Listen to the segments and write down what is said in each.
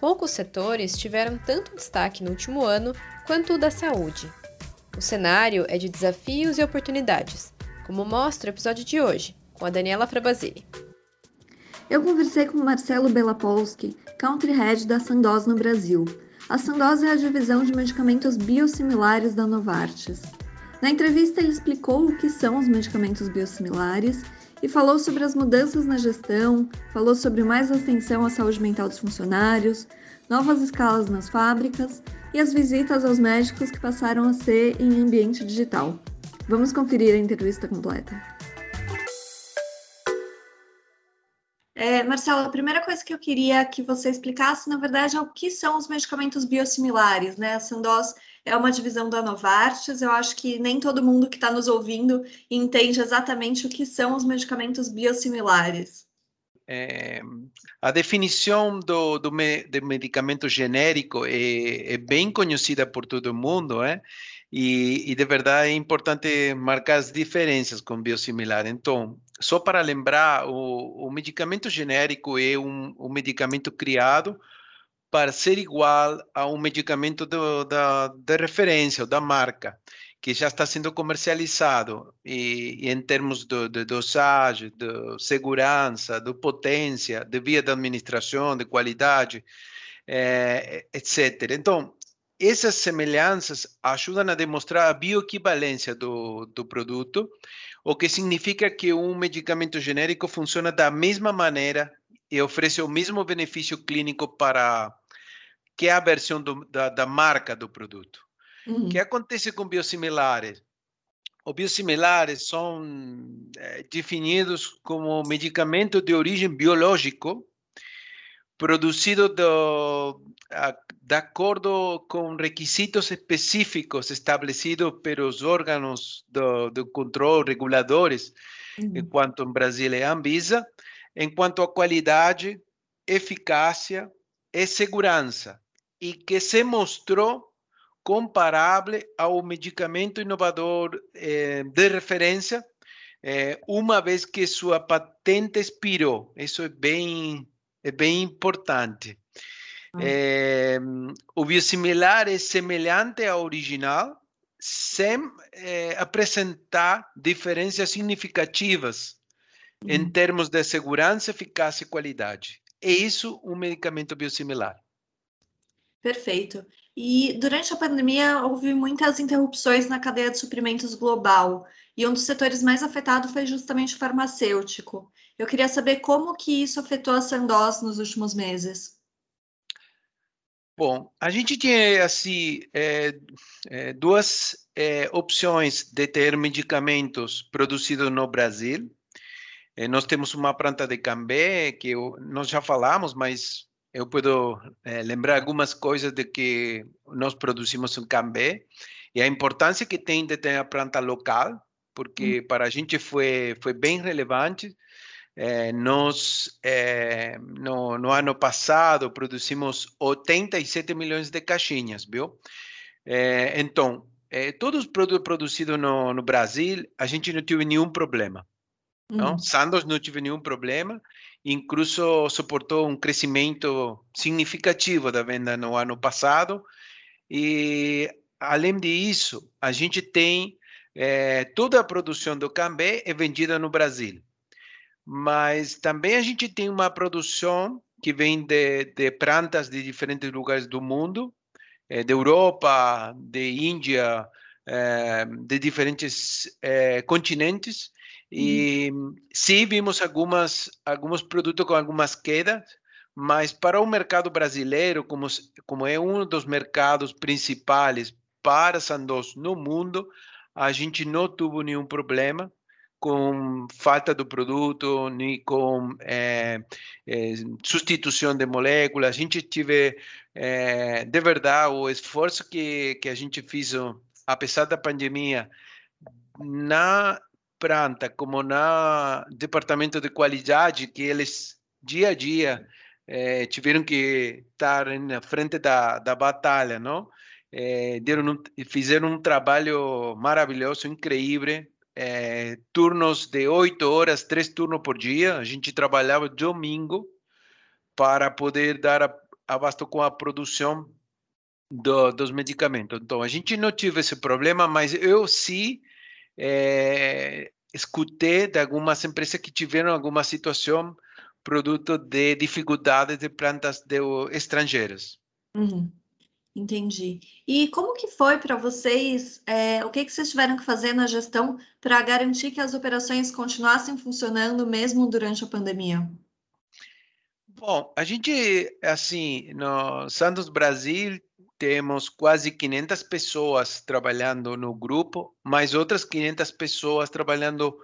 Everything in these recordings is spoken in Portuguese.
Poucos setores tiveram tanto destaque no último ano quanto o da saúde. O cenário é de desafios e oportunidades, como mostra o episódio de hoje, com a Daniela Frabasile. Eu conversei com Marcelo Belapolsky, Country Head da Sandoz no Brasil. A Sandoz é a divisão de medicamentos biosimilares da Novartis. Na entrevista, ele explicou o que são os medicamentos biosimilares e falou sobre as mudanças na gestão, falou sobre mais atenção à saúde mental dos funcionários, novas escalas nas fábricas e as visitas aos médicos que passaram a ser em ambiente digital. Vamos conferir a entrevista completa. É, Marcelo, a primeira coisa que eu queria que você explicasse, na verdade, é o que são os medicamentos biosimilares, né? A Sandoz é uma divisão da Novartis. Eu acho que nem todo mundo que está nos ouvindo entende exatamente o que são os medicamentos biosimilares. É, a definição do, do, me, medicamento genérico é, é, bem conhecida por todo mundo, é? E, e, de verdade é importante marcar as diferenças com biosimilar. Então, só para lembrar, o, o medicamento genérico é um, um medicamento criado para ser igual a um medicamento do, da, de referência, da marca, que já está sendo comercializado, e, e em termos de, de, dosagem, de segurança, de potência, de via de administração, de qualidade, é, etc. Então, essas semelhanças ajudam a demonstrar a bioequivalência do, do produto, o que significa que um medicamento genérico funciona da mesma maneira e oferece o mesmo benefício clínico para que é a versão do, da, da, marca do produto. Uhum. O que acontece com biosimilares? Os biosimilares são é, definidos como medicamento de origem biológico produzido do, a, de acordo com requisitos específicos estabelecidos pelos órgãos do, do controle reguladores, uhum. enquanto em Brasil é a Anvisa, enquanto a qualidade, eficácia e segurança e que se mostrou comparável ao medicamento inovador eh, de referência, eh, uma vez que sua patente expirou. Isso é bem, é bem importante. Ah. Eh, o biosimilar é semelhante ao original, sem apresentar diferenças significativas. Em termos de segurança, eficácia e qualidade. É isso um medicamento biosimilar. Perfeito. E durante a pandemia houve muitas interrupções na cadeia de suprimentos global, e um dos setores mais afetados foi justamente o farmacêutico. Eu queria saber como que isso afetou a Sandoz nos últimos meses. Bom, a gente tinha assim é, é, duas é, opções de ter medicamentos produzidos no Brasil. É, nós temos uma planta de Cambé que eu, nós já falamos, mas eu posso é, lembrar algumas coisas de que nós produzimos em Cambé e a importância que tem de ter a planta local, porque hum. para a gente foi, foi bem relevante. É, nós, é, no, no, ano passado, produzimos 87 milhões de caixinhas, viu? então, todos os produtos produzidos no, no Brasil, a gente não teve nenhum problema. Hum. Sandoz não tive nenhum problema incluso suportou um crescimento significativo da venda no ano passado. E, além disso, a gente tem é, toda a produção do Cambé é vendida no Brasil. Mas também a gente tem uma produção que vem de, de plantas de diferentes lugares do mundo, é, da Europa, de Índia, é, de diferentes continentes, e sim, vimos algumas, alguns produtos com algumas quedas, mas para o mercado brasileiro, como, como é um dos mercados principais para Sandoz no mundo, a gente não teve nenhum problema com falta do produto, nem com é, é, substituição de moléculas. A gente tive, é, de verdade, o esforço que, que a gente fez, apesar da pandemia, na planta como na departamento de qualidade, que eles dia a dia é, tiveram que estar na frente da, da batalha, não? É, deram fizeram um trabalho maravilhoso, incrível, é, turnos de oito horas, três turnos por dia. A gente trabalhava domingo para poder dar abasto com a produção do, dos medicamentos. Então, a gente não tive esse problema, mas eu sim é, escutei de algumas empresas que tiveram alguma situação produto de dificuldades de plantas de estrangeiras. Uhum. Entendi. E como que foi para vocês? É, o que, que vocês tiveram que fazer na gestão para garantir que as operações continuassem funcionando mesmo durante a pandemia? Bom, a gente, assim, no Santos Brasil, temos quase 500 pessoas trabalhando no grupo, mais outras 500 pessoas trabalhando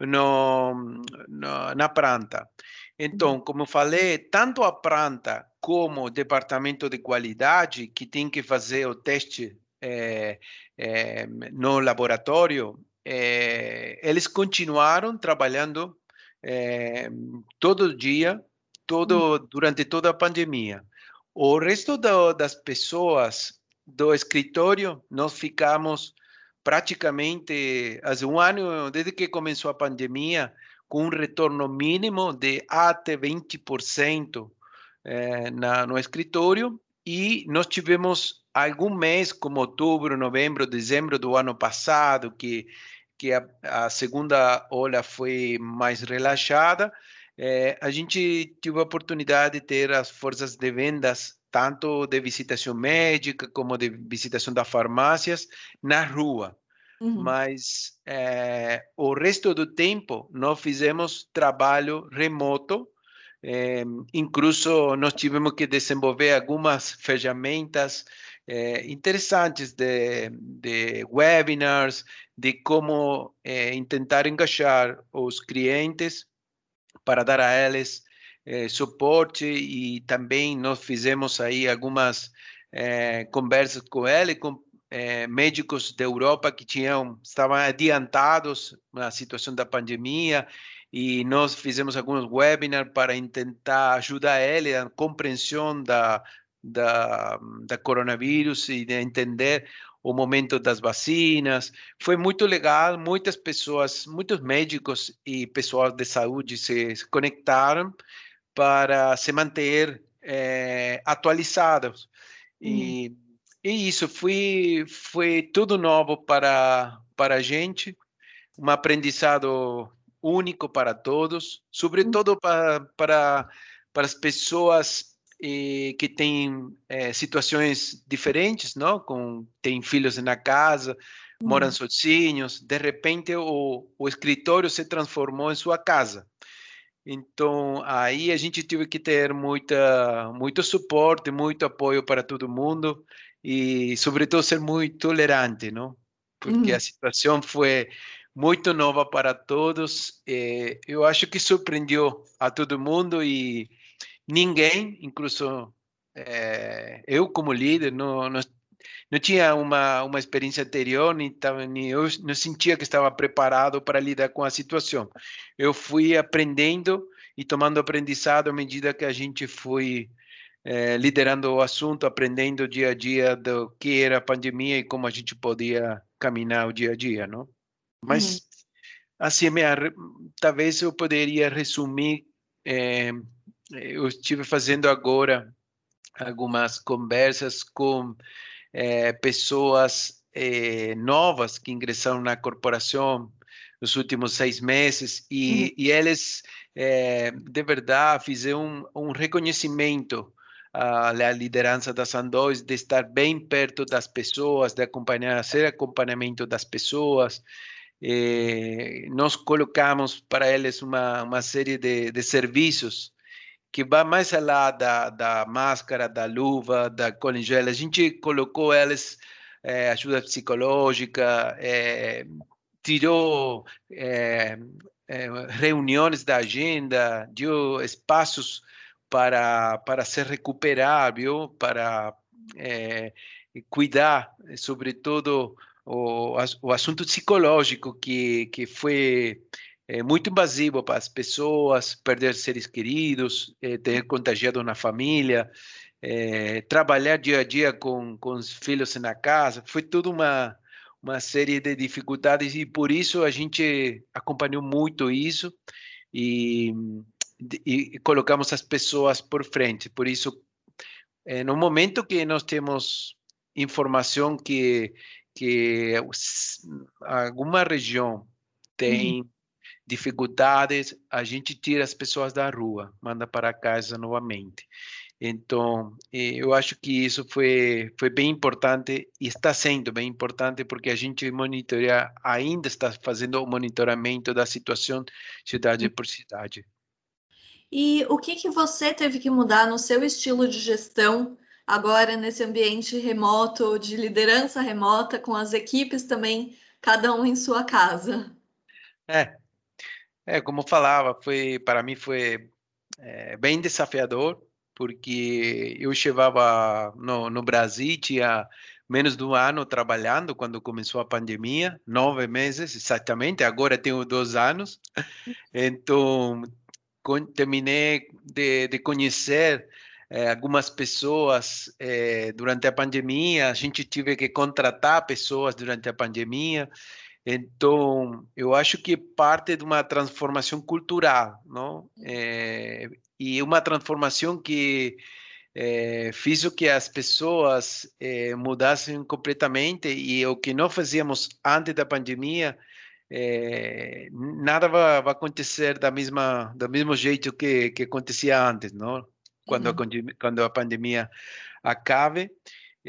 no, no, na planta. Então, como falei, tanto a planta como o departamento de qualidade, que tem que fazer o teste é, é, no laboratório, é, eles continuaram trabalhando todo dia, todo hum. durante toda a pandemia. O resto do, das pessoas do escritório, nós ficamos praticamente há um ano, desde que começou a pandemia, com um retorno mínimo de até 20% eh, na, no escritório. E nós tivemos algum mês, como outubro, novembro, dezembro do ano passado, que, que a, a segunda ola foi mais relaxada, eh, a gente teve a oportunidade de ter as forças de vendas, tanto de visitação médica como de visitação das farmácias, na rua. Uhum. Mas é, o resto do tempo nós fizemos trabalho remoto, é, incluso nós tivemos que desenvolver algumas ferramentas é, interessantes de, de, webinars, de como tentar engajar os clientes para dar a eles suporte e também nós fizemos aí algumas conversas com eles, com é, médicos da Europa que tinham estavam adiantados na situação da pandemia e nós fizemos alguns webinars para tentar ajudar ele a compreensão da, da, da coronavírus e de entender o momento das vacinas. Foi muito legal, muitas pessoas, muitos médicos e pessoal de saúde se conectaram para se manter é, atualizados. E hum. E isso foi, foi tudo novo para, para a gente, um aprendizado único para todos, sobretudo uhum. para, para, para as pessoas eh, que têm eh, situações diferentes, não? Com, têm filhos na casa, moram uhum. sozinhos, de repente o, o escritório se transformou em sua casa. Então, aí a gente teve que ter muita, muito suporte, muito apoio para todo mundo e, sobretudo, ser muito tolerante, não? Porque uhum. a situação foi muito nova para todos. Eu acho que surpreendeu a todo mundo e ninguém, incluso eh, eu como líder, não, não, não tinha uma, uma experiência anterior, nem, tava, nem eu não sentia que estava preparado para lidar com a situação. Eu fui aprendendo e tomando aprendizado à medida que a gente foi é, liderando o assunto, aprendendo dia a dia do que era a pandemia e como a gente podia caminhar o dia a dia, não? Mas, uhum. assim, minha, talvez eu poderia resumir, é, eu estive fazendo agora algumas conversas com é, pessoas novas que ingressaram na corporação nos últimos seis meses e, uhum. e eles, de verdade, fizeram um, um reconhecimento a, liderança da Sandoz de estar bem perto das pessoas, de acompanhar, fazer acompanhamento das pessoas. Eh, nós colocamos para eles uma, uma série de, de serviços que vai mais além da, da máscara, da luva, da colingela. A gente colocou eles eh, ajuda psicológica, eh, tirou é, é, reuniões da agenda, deu espaços para, para se recuperar, viu? para é, cuidar, sobretudo, o, o assunto psicológico, que, que foi é, muito invasivo para as pessoas, perder seres queridos, é, ter contagiado na família, é, trabalhar dia a dia com, com os filhos na casa, foi tudo uma, uma série de dificuldades e por isso a gente acompanhou muito isso e, e colocamos as pessoas por frente. Por isso, é, no momento que nós temos informação que que alguma região tem uhum. Dificuldades, a gente tira as pessoas da rua, manda para casa novamente. Então, eu acho que isso foi, foi bem importante e está sendo bem importante porque a gente monitoreia, ainda está fazendo o monitoramento da situação cidade por cidade. E o que, que você teve que mudar no seu estilo de gestão agora nesse ambiente remoto, de liderança remota, com as equipes também, cada um em sua casa? É, é como falava, foi para mim foi é, bem desafiador porque eu chegava no, no Brasil, tinha menos de um ano trabalhando quando começou a pandemia, nove meses exatamente, agora tenho dois anos. Então, terminei de, de conhecer eh, algumas pessoas eh, durante a pandemia, a gente tive que contratar pessoas durante a pandemia. Então, eu acho que parte de uma transformação cultural, não? É, e uma transformação que é, fez o que as pessoas é, mudassem completamente e o que não fazíamos antes da pandemia, é, nada vai, vai, acontecer da mesma do mesmo jeito que, que acontecia antes, não? Quando, uhum. a, quando a pandemia acabe.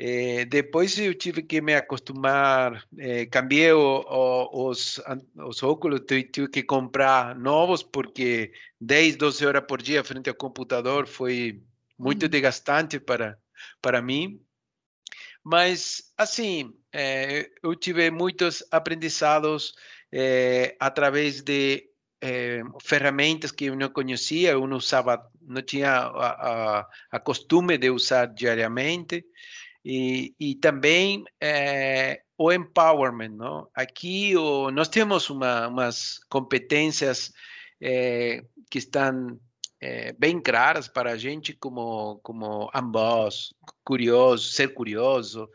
É, depois eu tive que me acostumar, é, cambiei o, o, os, os óculos, tive que comprar novos, porque 10, 12 horas por dia frente ao computador foi muito uhum. desgastante para, para mim. Mas, assim, é, eu tive muitos aprendizados através de ferramentas que eu não conhecia, eu não usava, não tinha a, a, a costume de usar diariamente. E, e também é, o empowerment, não? Aqui o, nós temos uma, umas competências é, que estão é, bem claras para a gente como como ambos, curioso, ser curioso,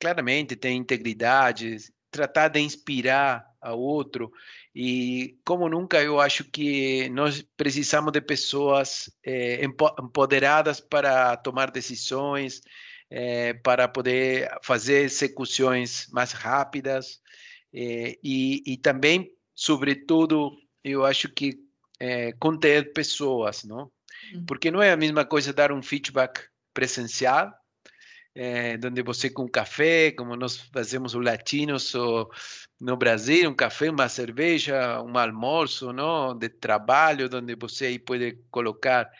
claramente ter integridade, tratar de inspirar a outro e como nunca eu acho que nós precisamos de pessoas é, empoderadas para tomar decisões, é, para poder fazer execuções mais rápidas é, e, e, também, sobretudo, eu acho que conter pessoas, não? Uhum. Porque não é a mesma coisa dar um feedback presencial é, onde você com café, como nós fazemos os latinos no Brasil, um café, uma cerveja, um almoço, não, de trabalho, onde você aí pode colocar,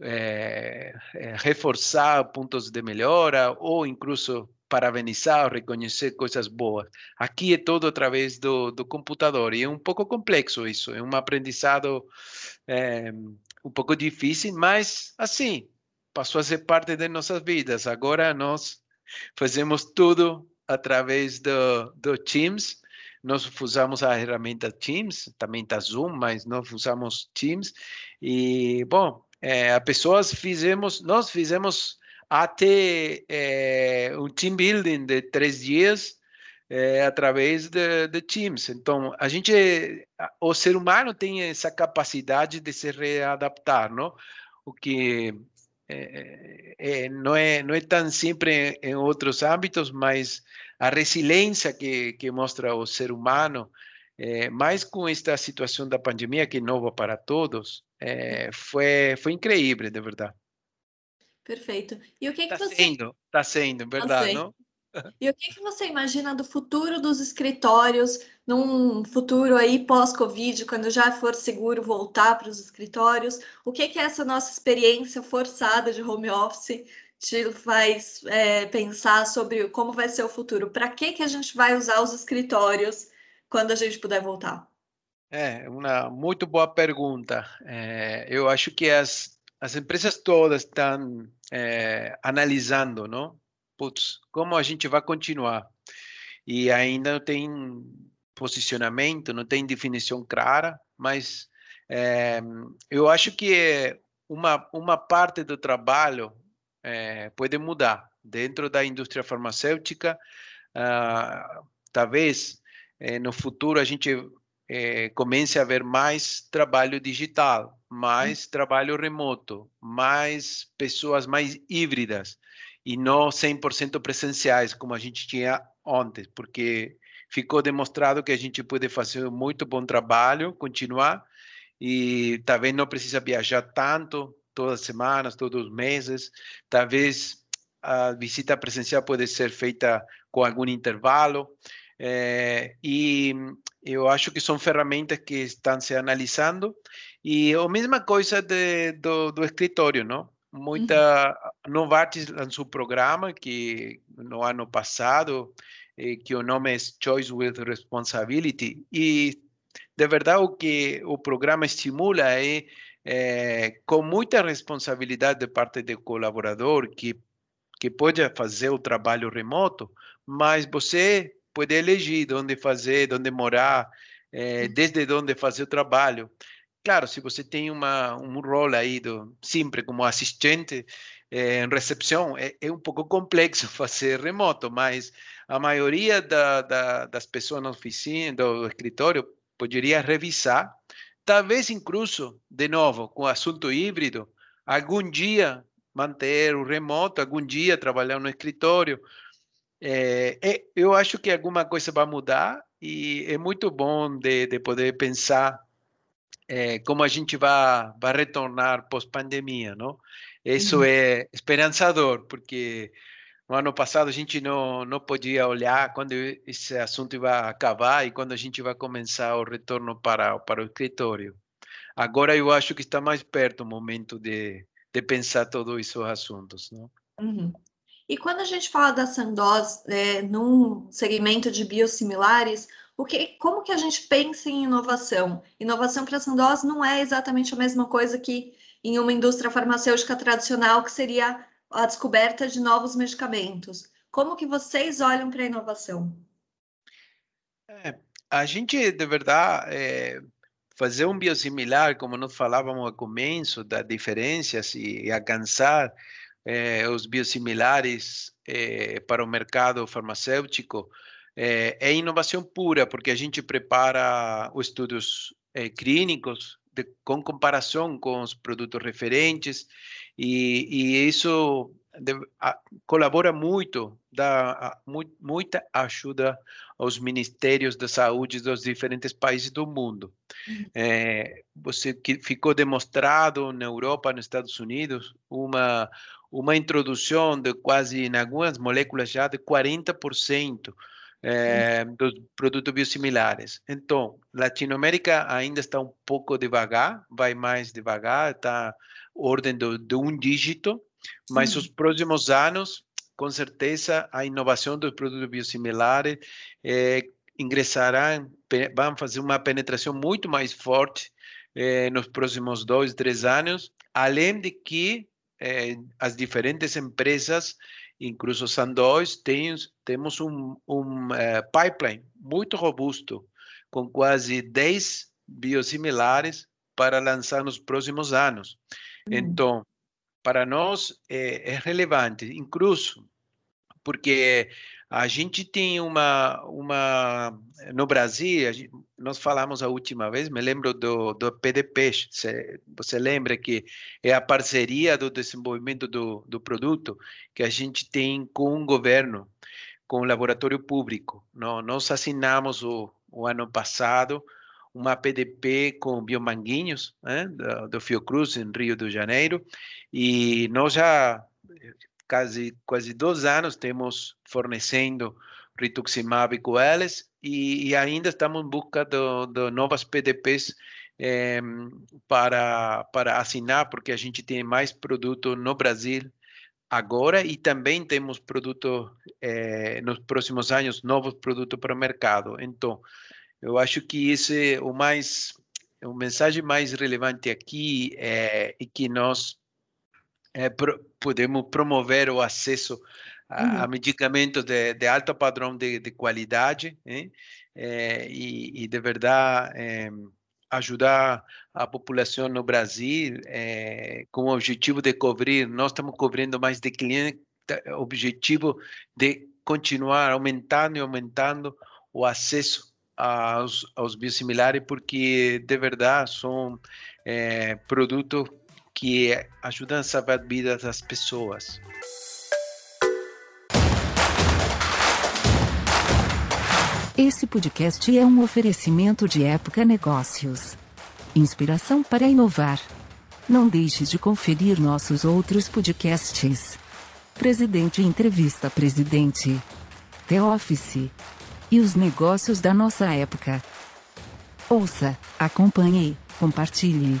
é, é, reforçar pontos de melhora ou incluso parabenizar, reconhecer coisas boas. Aqui é todo através do, do computador e é um pouco complexo isso, é um aprendizado é, um pouco difícil, mas assim, passou a ser parte de nossas vidas. Agora nós fazemos tudo através do, do Teams. Nós usamos a ferramenta Teams, também está Zoom, mas nós usamos Teams. E, bom, é, as pessoas fizemos, nós fizemos até é, um team building de três dias é, através de, de, Teams. Então, a gente, o ser humano tem essa capacidade de se readaptar, não? O que é, é, não, é, não é tão sempre em outros âmbitos, mas a resiliência que, que mostra o ser humano, é, mais com esta situação da pandemia, que é nova para todos, é, foi, foi incrível, de verdade. Perfeito. E o que, tá que você... Sendo, está sendo, verdade, não? E o que, que você imagina do futuro dos escritórios, num futuro aí pós-Covid, quando já for seguro voltar para os escritórios? O que, que essa nossa experiência forçada de home office te faz é, pensar sobre como vai ser o futuro? Para que, que a gente vai usar os escritórios quando a gente puder voltar? É, uma muito boa pergunta. É, eu acho que as, as empresas todas estão é, analisando, não? Putz, como a gente vai continuar? E ainda não tem posicionamento, não tem definição clara, mas é, eu acho que uma, uma parte do trabalho é, pode mudar. Dentro da indústria farmacêutica, ah, talvez é, no futuro a gente comece a ver mais trabalho digital, mais hum. trabalho remoto, mais pessoas mais híbridas e não 100% presenciais, como a gente tinha ontem, porque ficou demonstrado que a gente pode fazer muito bom trabalho, continuar, e talvez não precisa viajar tanto, todas as semanas, todos os meses, talvez a visita presencial pode ser feita com algum intervalo, é, e eu acho que são ferramentas que estão se analisando, e a mesma coisa de, do, do escritório, não? Muita uhum. Novartis lançou um programa que no ano passado, eh, que o nome é Choice with Responsibility, e de verdade, o que o programa estimula é, é com muita responsabilidade de parte do colaborador, que, que pode fazer o trabalho remoto, mas você pode elegir onde fazer, onde morar, é, desde onde fazer o trabalho. Claro, se você tem uma, um rol aí do, sempre como assistente é, em recepção, é, é, um pouco complexo fazer remoto, mas a maioria da, da, das pessoas na oficina, do escritório, poderia revisar, talvez incluso, de novo, com assunto híbrido, algum dia manter o remoto, algum dia trabalhar no escritório. É, eu acho que alguma coisa vai mudar e é muito bom de, de poder pensar é, como a gente vai, vai retornar pós-pandemia, não? Isso uhum. é esperançador, porque no ano passado a gente não, não podia olhar quando esse assunto vai acabar e quando a gente vai começar o retorno para, para o escritório. Agora eu acho que está mais perto o momento de, de pensar todos esses assuntos. Não? Uhum. E quando a gente fala da Sandoz é, num segmento de biosimilares, o que, como que a gente pensa em inovação? Inovação para a Sandoz não é exatamente a mesma coisa que em uma indústria farmacêutica tradicional, que seria a descoberta de novos medicamentos. Como que vocês olham para a inovação? É, a gente, de verdade, é, fazer um biosimilar, como nós falávamos ao começo, das diferenças e alcançar é, os biosimilares é, para o mercado farmacêutico, é, é, inovação pura, porque a gente prepara os estudos é, clínicos de, com comparação com os produtos referentes, e, e isso de, a, colabora muito, dá a, mu, muita ajuda aos ministérios da saúde dos diferentes países do mundo. Uhum. É, você que ficou demonstrado na Europa, nos Estados Unidos, uma uma introdução de quase em algumas moléculas já de 40% é, dos produtos biosimilares. Então, Latinoamérica ainda está um pouco devagar, vai mais devagar, está ordem do, de um dígito, mas os próximos anos, com certeza, a inovação dos produtos biosimilares é, ingressarão, vão fazer uma penetração muito mais forte é, nos próximos dois, três anos, além de que as diferentes empresas incluso Sandoz, tem, temos um, um uh, pipeline muito robusto, com quase 10 biosimilares para lançar nos próximos anos. Uhum. Então, para nós é, é relevante, incluso porque a gente tem uma, uma no Brasil, gente, nós falamos a última vez, me lembro do, do PDP, você, você lembra que é a parceria do desenvolvimento do, do produto que a gente tem com o governo, com o laboratório público. Não? Nós assinamos o, o ano passado uma PDP com Biomanguinhos, né, do, do Fiocruz, em Rio de Janeiro, e nós já quase, quase dois anos temos fornecendo rituximab com eles e, e ainda estamos em busca de, novas PDPs eh, para, para assinar, porque a gente tem mais produto no Brasil agora e também temos produto eh, nos próximos anos, novos produtos para o mercado. Então, eu acho que esse é o mais, o mensagem mais relevante aqui é, é que nós é, pro, podemos promover o acesso a, uhum. a medicamentos de, de, alto padrão de, de qualidade é, e, e, de verdade é, ajudar a população no Brasil com o objetivo de cobrir, nós estamos cobrindo mais de clientes, objetivo de continuar aumentando e aumentando o acesso aos, aos biosimilares, porque de verdade são é, produtos que ajudam a salvar a vida das pessoas. Esse podcast é um oferecimento de Época Negócios. Inspiração para inovar. Não deixe de conferir nossos outros podcasts. Presidente Entrevista Presidente. The Office. E os negócios da nossa época. Ouça, acompanhe, compartilhe.